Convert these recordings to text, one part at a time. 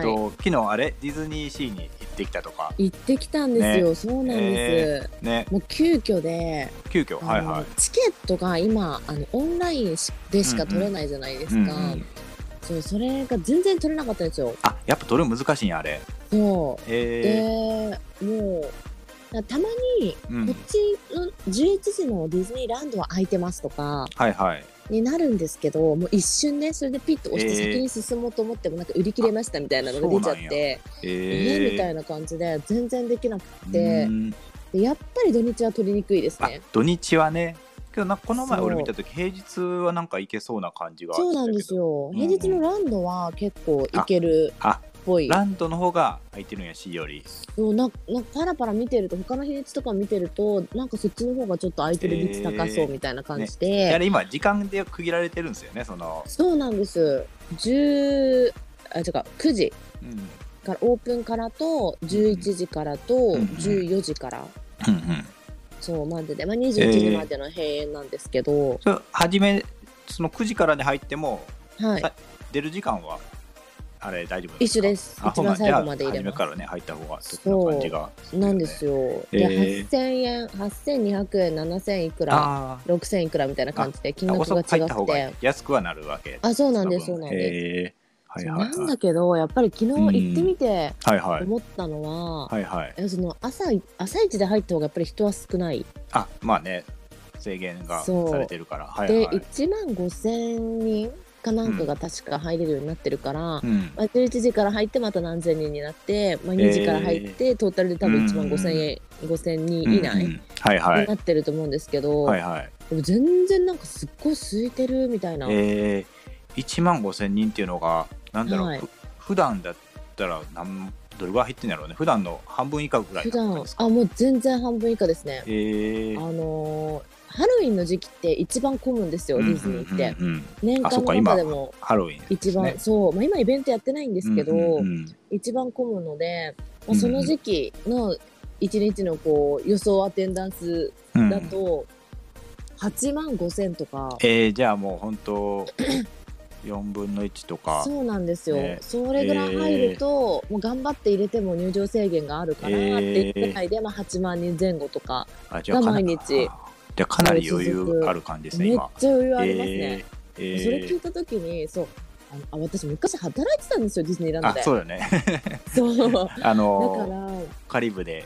っと昨日あれ？ディズニーシーに行ってきたとか。行ってきたんですよ、そうなんです、ね。もう急遽で、急遽？はいはい。チケットが今あのオンラインしでしか取れないじゃないですか、うんうんそうそれが全然取れなかったんですよ。あやっぱどれ難しいんやあれ。そう。えでもうだたまにー、うん。こっちの11時のディズニーランドは空いてますとか。はいはいになるんですけどもう一瞬ねそれでピッと押してえー。先に進もうと思ってもなんか売り切れましたみたいなのが出ちゃってええー、みたいな感じで全然できなくうてん。でやっぱり土日は取りにくいですあね。土日はね。けどなこの前俺見た時平日はなんか行けそうな感じがそうなんですよ。うん平日のランドは結構行ける。あっぽい。ランドの方が空いてるんやしより。そうななんかパラパラ見てると他の日にちとか見てるとなんかそっちの方がちょっと空いてる率高そうみたいな感じで、あれ今時間で区切られてるんですよねその、そうなんです。10あ違う9時うん、からオープンからと11時からとうん14時から、うんうん。そうまでで、まあ、21時までの閉園なんですけど、それ初めその9時からで入ってもはい。さ出る時間は？あれ大丈夫一緒です。あ一番最後まで入れまからね入った方が得な感じがす。なんですよ。で、えー8000円8200円7000いくらあ6000いくらみたいな感じで金あ額が違って。安くはなるわけ。あそうなんですそうなんです、はいはいはい。なんだけどやっぱり昨日行ってみて思ったのは、はいはい。えその朝朝一で入った方がやっぱり人は少ない、あまあね制限がそう。されてるから。はいではい。1万5000人かなんかが確か入れるようになってるから、うん。まあ、11時から入ってまた何千人になって、まあ、2時から入って、トータルで多分1万5000円、5000人以内になってると思うんですけど、はいはい。でも全然なんかすっごい空いてるみたいな、えー、1万5千人っていうのがなんだろう、はい。ふ普段だったらなんどれぐらい入ってんだろうね。普段の半分以下ぐらい普段あもう全然半分以下ですね、えー。あのーハロウィンの時期って一番混むんですよ、ディズニーって、うんうんうん。年間の中でも。ハロウィンですね。一番、そう、まあ、今イベントやってないんですけど、うんうんうん。一番混むので、まあ、うんうん。その時期の一日のこう予想アテンダンスうん。だと8万5千とか、えー、じゃあもう本当 4分の1とか。そうなんですよ、ね。それぐらい入ると、もう頑張って入れても入場制限があるからっていうぐらいで、まあ、8万人前後とかが毎日ゃあかなり余裕ある感じですねめっ今ちゃ余裕ありますね、えーえー。それ聞いた時にそうあのあ私昔働いてたんですよディズニーランドあでそうだね。そう。あのらカリブで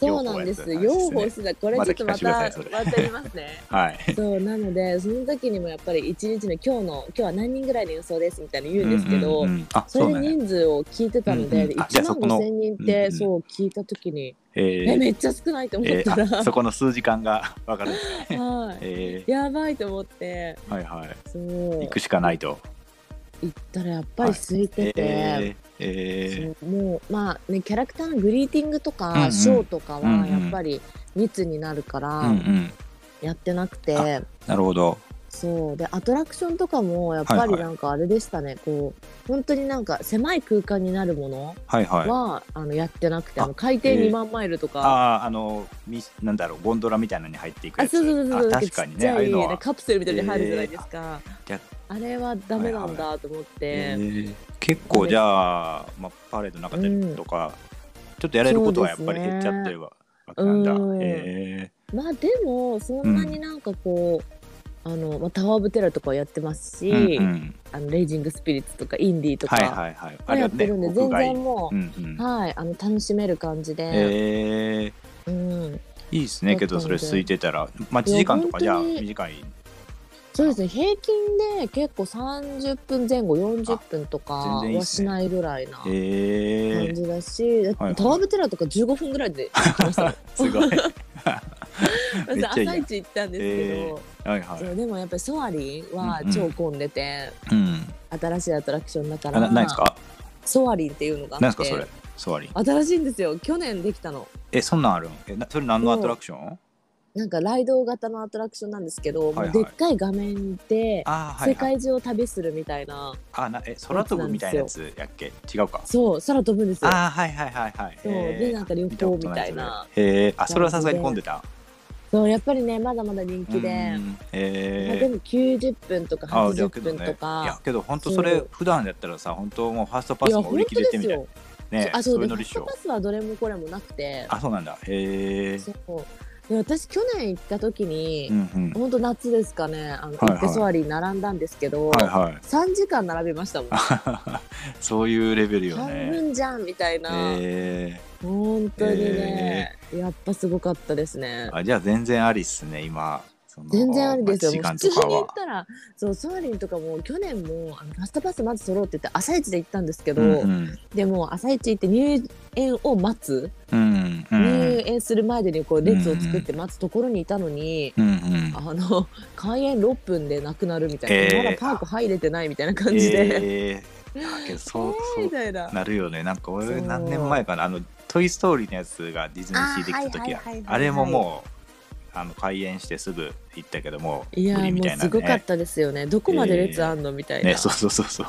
そうなんです。養養蜂やってたんですね。蜂してたこれちょっとままたまた言いますね。はい。そうなのでその時にもやっぱり一日の今日の今日は何人ぐらいの予想ですみたいに言うんですけど、それう人数を聞いてたので、うんうん。あじゃあ1万そこの5千人ってそう聞いた時に、ええめっちゃ少ないと思っえたら、そこの数時間がわかるんですね。はい、えやばいと思って。ーはいはい。そう。行くしかないと行ったらやっぱり空いてて、えーえそうもうまあねキャラクターのグリーティングとか、うんうん。ショーとかうんうん。はやっぱり密になるからーうんうん。やってなくて、あなるほど。そう。でアトラクションとかもやっぱりはいはい。なんかあれでしたね、こう本当になんか狭い空間になるものはいはい。は、あのやってなくてああの海底えー。2万マイルとか、あああのみなんだろうゴンドラみたいなのに入っていくあやつ。そうそうそうそう。あ確かにね。ああいうのは。カプセルみたいに入るじゃないですか、じゃあれはダメなんだと思って、えー結構じゃあ、まあ、パレードの中でとか、ちょっとやれることはやっぱり減っちゃってるわ。けなんだ、うん。へまあでもそんなになんかこう、あのまあ、タワー・オブ・テラーとかやってますし、えうんうん。あのレイジング・スピリッツとかインディーとか、はいはいはい。あはやれはねってるんで、全然もう、うんうん。はいあの楽しめる感じで、えー。うん、いいですねけどそれ空いてたら。待ち時間とかじゃあ短いそうですね。平均で結構30分前後40分とかはしないぐらいな感じだし、だってはい。タワー・オブ・テラーとか15分ぐらいで来ましたよ。すごい。朝一行ったんですけど、はいはい。そうでもやっぱりソアリンはうんうん。超混んでて、うん。新しいアトラクションだかあらな何ですか？ソアリンっていうのがあって。何ですかそれ？ソアリン新しいんですよ。去年できたの。えそんなんあるん？えなそれ何のアトラクション？なんかライド型のアトラクションなんですけど、はいはい。もうでっかい画面で世界中を旅するみたいな、あなえ空飛ぶみたいなやつやっけ？違うか。そう空飛ぶんですよ。あーはいはいはいはい。そうでなんか旅行みたいなへえあそれはさすがに混んでた。そうやっぱりねまだまだ人気で、うん。まあ、えーでも90分とかあじゃあ80けどね分とかいやけど本当それ普段やったらさ本当もうファーストパスも売り切れてみたい。本なねあそうでファストパスはどれもこれもなくて。あそうなんだ。へえそう。で私去年行った時に、うんうん。本当夏ですかね。あの、はいはい。行ってソアリン並んだんですけど、はいはい。3時間並びましたもん。そういうレベルよ半ね分じゃんみたいな、え。本当にね、やっぱすごかったですね。ー、あじゃあ全然ありっすね今。全然ありですよ。普通に言ったら、そう、ソアリンとかも去年もあのファストパスまず揃うってて朝一で行ったんですけど、うんうん。でも朝一行って入園を待つ、うんうん。入園する前でにこう列を作って待つところにいたのに、うんうん。あの開園6分でなくなるみたいな、えー。まだパーク入れてないみたいな感じで、えー、あけどそうえーそうな。なるよね。なんか俺何年前かなあの「トイ・ストーリー」のやつがディズニーシーできた時はあれももうあの開園してすぐ行ったけどもういや無理みもうすごかったですよね。どこまで列あんのみたいな。ねそうそうそうそう。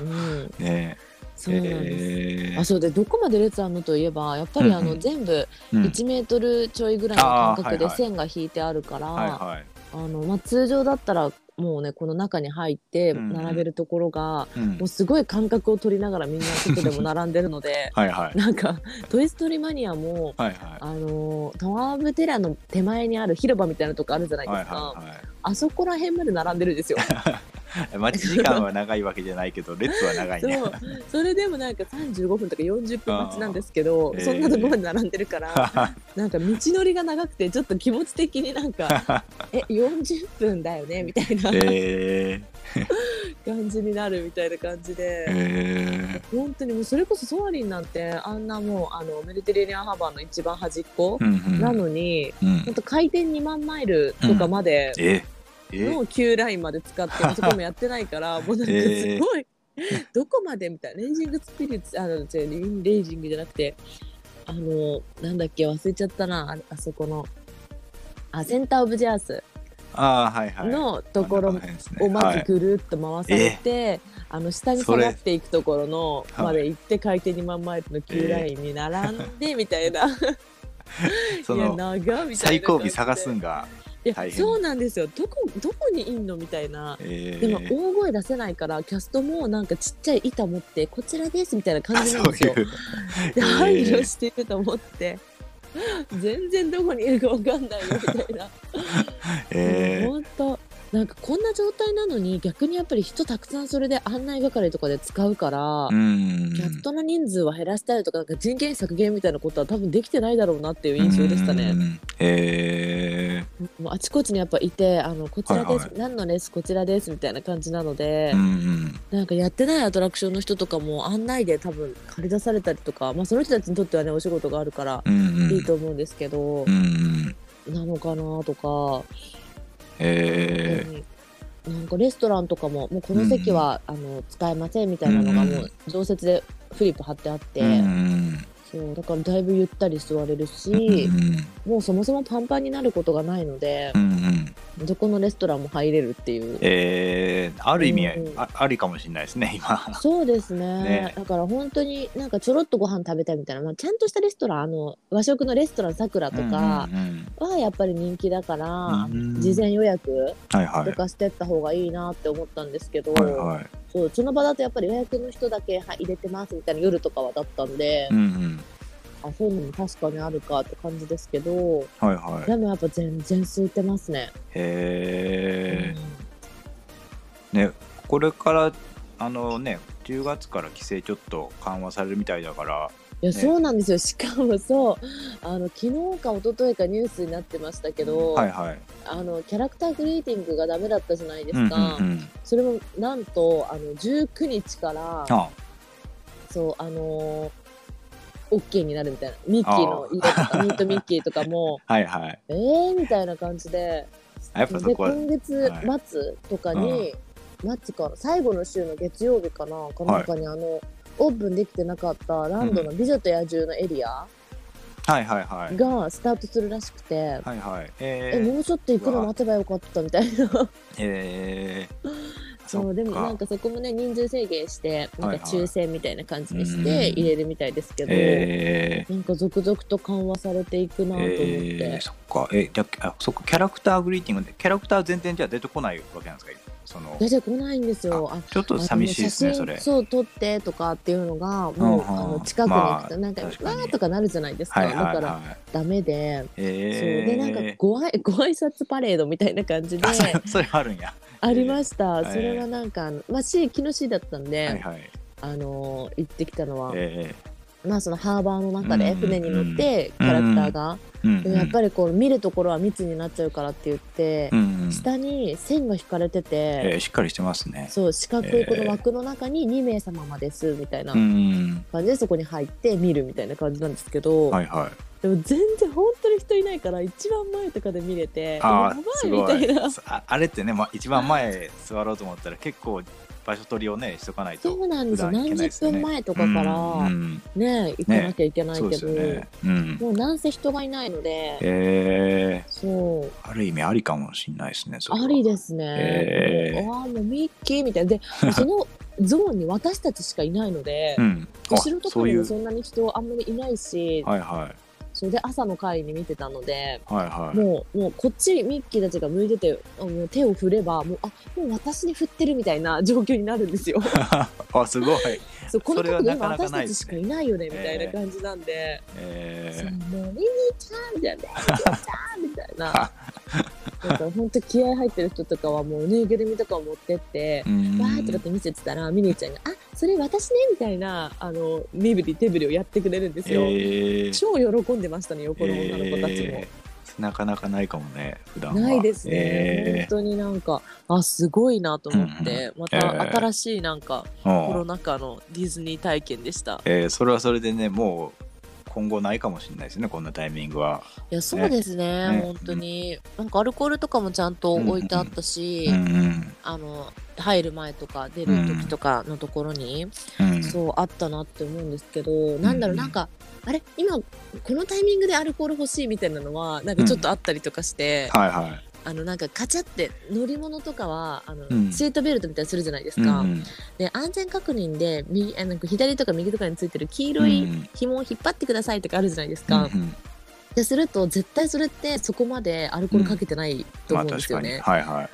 うん、ねそうなんです。えー。あそうでどこまで列あんのといえばやっぱりあの、うん。うん全部うん。1メートルちょいぐらいの間隔であーはいはい。線が引いてあるから、はいはい。あのまあ、通常だったらもうねこの中に入ってうんうん。並べるところが、うん。もうすごい間隔を取りながらみんな外でも並んでるので はいはい。なんか「トイ・ストーリーマニアも」はいはい。あのタワー・オブ・テラーの手前にある広場みたいなとこあるじゃないですか、はいはい。あそこら辺まで並んでるんですよ。は い待ち時間は長いわけじゃないけど 列は長いね。そう。それでもなんか35分とか40分待ちなんですけど、そんなところまで並んでるから、なんか道のりが長くてちょっと気持ち的になんかえ40分だよねみたいなえ感じになるみたいな感じー、で、え本当にもうそれこそソアリンなんてあんなもうあのメディテレーニアンハーバーの一番端っこー、うんうん。なのに、うん。本当回転2万マイルとかまでええの Q ラインまで使って、そこもやってないから もうなんかすごい、どこまでみたいな。レイジングスピリッツあの違うレイジングじゃなくてあのなんだっけ忘れちゃったな。ああそこのあセンターオブジャース。ああはいはい。のところをまはいずぐるっと回されて、あの下に下がっていくところのまで行って回転2万マイルの Q ラインに並んでみたいな、その最後尾探すんんが、いそうなんですよ。どこどこにいんのみたいな。えー、でも大声出せないからキャストもなんかちっちゃい板持ってこちらですみたいな感あじなんですよ。でえー。配慮してると思って。全然どこにいるかわかんないよみたいな。えー、本当なんかこんな状態なのに逆にやっぱり人たくさんそれで案内係とかで使うから、うん。キャストの人数は減らしたりとかなんか人件費削減みたいなことは多分できてないだろうなっていう印象でしたね。うん。えもうあちこちにやっぱいてあのこちらです、はいはい。何のレース？こちらです。みたいな感じなのでー、う、ん。なんかやってないアトラクションの人とかも案内で多分借り出されたりとか、まあ、その人たちにとってはねお仕事があるからうんうん。いいと思うんですけどう、んなのかなとか、えー。うんなんかレストランとかももうこの席は、あの使えませんみたいなのがもう常設でフリップ貼ってあって、うんそうだからだいぶゆったり座れるし、うんもうそもそもパンパンになることがないのでう、んうん。どこのレストランも入れるっていう。えー、ある意味、うんあありかもしれないですね今。そうですね。ね。だから本当になんかちょろっとご飯食べたいみたいな、まあ、ちゃんとしたレストランあの和食のレストランさくらとかうんうんはやっぱり人気だから、うん事前予約とかしてった方がいいなって思ったんですけど、はいはいそうその場だとやっぱり予約の人だけは入れてますみたいな夜とかはだったんで、うんうん。あそういうのも確かにあるかって感じですけどはいはい。でもやっぱ全然空いてますね。へえねこれからあのね10月から規制ちょっと緩和されるみたいだからいや、ね。そうなんですよ。しかもそう。あの昨日か一昨日かニュースになってましたけど、はいはい。あのキャラクタークリエイティングがダメだったじゃないですか、うんうんうん。それもなんとあの19日からあそうあのー、OK になるみたいな。ミッキーの色とかミートミッキーとかも はいはい。えーみたいな感じで。でこは今月末とかに、末か最後の週の月曜日かなかなんかにあの、オープンできてなかったランドの美女と野獣のエリアはいはいはい。がスタートするらしくて、はいはい。ええー、もうちょっと行くの待てばよかったみたいな。えー、そうでもなんかそこもね人数制限してなんか抽選みたいな感じにしはいはいて入れるみたいですけど、えなんか続々と緩和されていくなと思って、えー、そっか。えじゃああそっか。キャラクターグリーティングでキャラクター全然じゃあ出てこないわけなんですか？その出てこないんですよ。あちょっと寂しいですねあそれの写真そう撮ってとかっていうのがもう、うんうんあの近くに行くと、まあなんかわーとかなるじゃないですか、はいはいだからはいダメで、えそう。でなんかー、ごあい ご挨拶パレードみたいな感じであそれあるんや。ありました、えー。それはなんか、まあ、C 昨日 C だったんで、はいはい。あのー行ってきたのは、えまあそのハーバーの中でうん船に乗ってキャラクターが、ーうんうんでもやっぱりこう見るところは密になっちゃうからって言ってう、んうん。下に線が引かれてて、えーしっかりしてますね。そう四角いこの枠の中に2名様まですみたいなうん。感じでそこに入って見るみたいな感じなんですけど、はいはいでも全然本当に人いないから一番前とかで見れてあすごい。ああれってね、まあ、一番前座ろうと思ったら結構場所取りをねしとかないとそうなんですよ。何十分前とかからうんうん。ね行かなきゃいけないけど、ですよね、うん、もうなんせ人がいないので、えそう。ー、ある意味ありかもしれないですねありですね。へー。ああ、もうミッキーみたいな。で、そのゾーンに私たちしかいないので、うん、あ後ろとかにもそんなに人あんまりいないし、はいはいそれで朝の会に見てたので、はいはい。もう、もうこっちミッキーたちが向いてて、あもう手を振れば、もう、あ、もう私に振ってるみたいな 状況になるんですよ。あすごい。そう、この角度今なかなか私たちしかいないよね、みたいな感じなんで、そうえもう、リリーちゃんみたいな、リリーちゃんみたいな。なんか本当気合入ってる人とかはもうぬいぐるみとかを持ってって、ー、わーとかって見せてたらミニーちゃんが「あそれ私ね」みたいなあの身振り手振りをやってくれるんですよ、えー。超喜んでましたね横の女の子たちも、えー。なかなかないかもね普段は。ないですね、え本当になんかあすごいなと思って、まえたー。新しいなんかーうん。コロナ禍のディズニー体験でした。えーそれはそれでねもう今後ないかもしれないですねこんなタイミングは。いやそうですねね。本当に。なんかアルコールとかもちゃんと置いてあったし、うん。うんあの入る前とか出る時とかのところに、うん。そうあったなって思うんですけど、なんだろううんなんかあれ？今このタイミングでアルコール欲しいみたいなのはなんかちょっとあったりとかして、はいはいあのなんかカチャって乗り物とかはあの、うん。シートベルトみたいにするじゃないですか、うんうん。で安全確認で右あの左とか右とかについてる黄色いうん。紐を引っ張ってくださいとかあるじゃないですか、うんうん。ですると絶対それってそこまでアルコールかけてないとまあ思うんです確よね。かに。はいはい。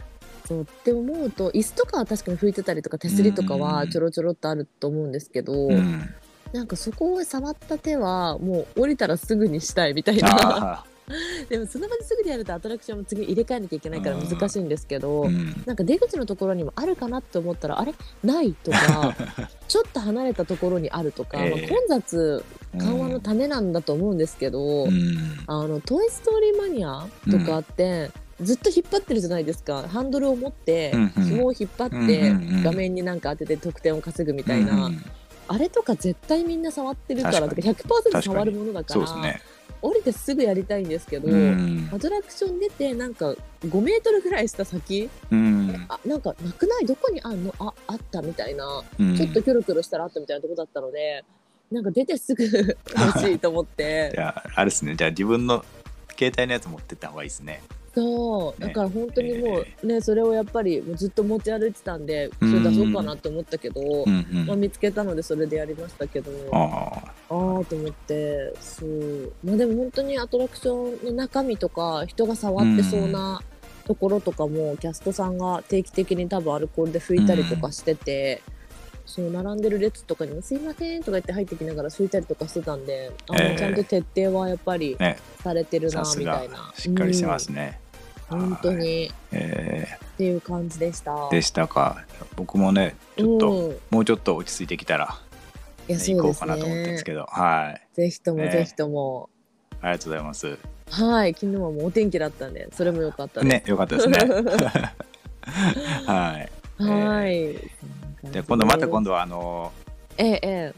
そう。って思うと椅子とかは確かに拭いてたりとか手すりとかはちょろちょろっとあると思うんですけど、うん。なんかそこを触った手はもう降りたらすぐにしたいみたいな。あ でもその場ですぐにやるとアトラクションも次入れ替えなきゃいけないから難しいんですけど、ーうん。なんか出口のところにもあるかなって思ったらあれ？ないとか ちょっと離れたところにあるとか、ええ。まあ混雑緩和のためなんだと思うんですけど、うん。あのトイ・ストーリーマニアとかあって、ずっと引っ張ってるじゃないですか。ハンドルを持ってうんうん。紐を引っ張ってうんうんうん。画面になんか当てて得点を稼ぐみたいな、うんあれとか絶対みんな触ってるからとか確か100%触るものだから降りてすぐやりたいんですけど、うん。アトラクション出てなんか5メートルぐらいした先、うん。あなんかなくない？どこにあんの？ああったみたいな、うん。ちょっとキョロキョロしたらあったみたいなとこだったのでなんか出てすぐ 欲しいと思って。じゃああれですね。じゃあ自分の携帯のやつ持ってった方がいいですね。そう。ね。だから本当にもうねそれをやっぱりもうずっと持ち歩いてたんでそれ出そうかなって思ったけど、うんうん。まあ、見つけたのでそれでやりましたけど。あああーと思ってそう。まあでも本当にアトラクションの中身とか人が触ってそうなところとかも、キャストさんが定期的に多分アルコールで拭いたりとかしてて。そう並んでる列とかにも「すいません」とか言って入ってきながら拭いたりとかしてたんであの、ええ。ちゃんと徹底はやっぱりね。されてるなさすがみたいな。しっかりしてますね、うん。本当に。えっていう感じでした。ーでしたか。僕もねちょっと、うん、いもうちょっと落ち着いてきたら、行こうかなと思ってるんでねすけど。はい。ぜひともね。ぜひとも、ありがとうございます。はい。昨日はもうお天気だったんでそれも良かった。ねよかったですね。はい。はい。で今度また今度。度はあのええええ。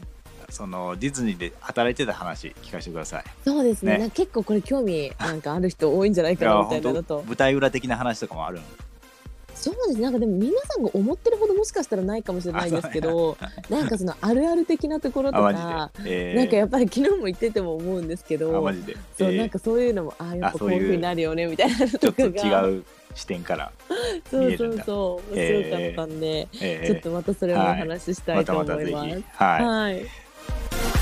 そのディズニーで働いてた話聞かせてください。そうですね。ね。結構これ興味なんかある人多いんじゃないいかなみたいなと。当舞台裏的な話とかもあるんそうですなんかでも皆さんが思ってるほどもしかしたらないかもしれないですけどなんかそのあるある的なところとかえー、なんかやっぱり昨日も言ってても思うんですけあどマジで、そう、えー。なんかそういうのもああやっぱこういうふうになるよねみたいなのちょっととかが違う視点から、そうそう見えるんだ。そう面白かったんで、えー。ちょっとまたそれもお話ししたいと思います。またまたぜひ。はい。はい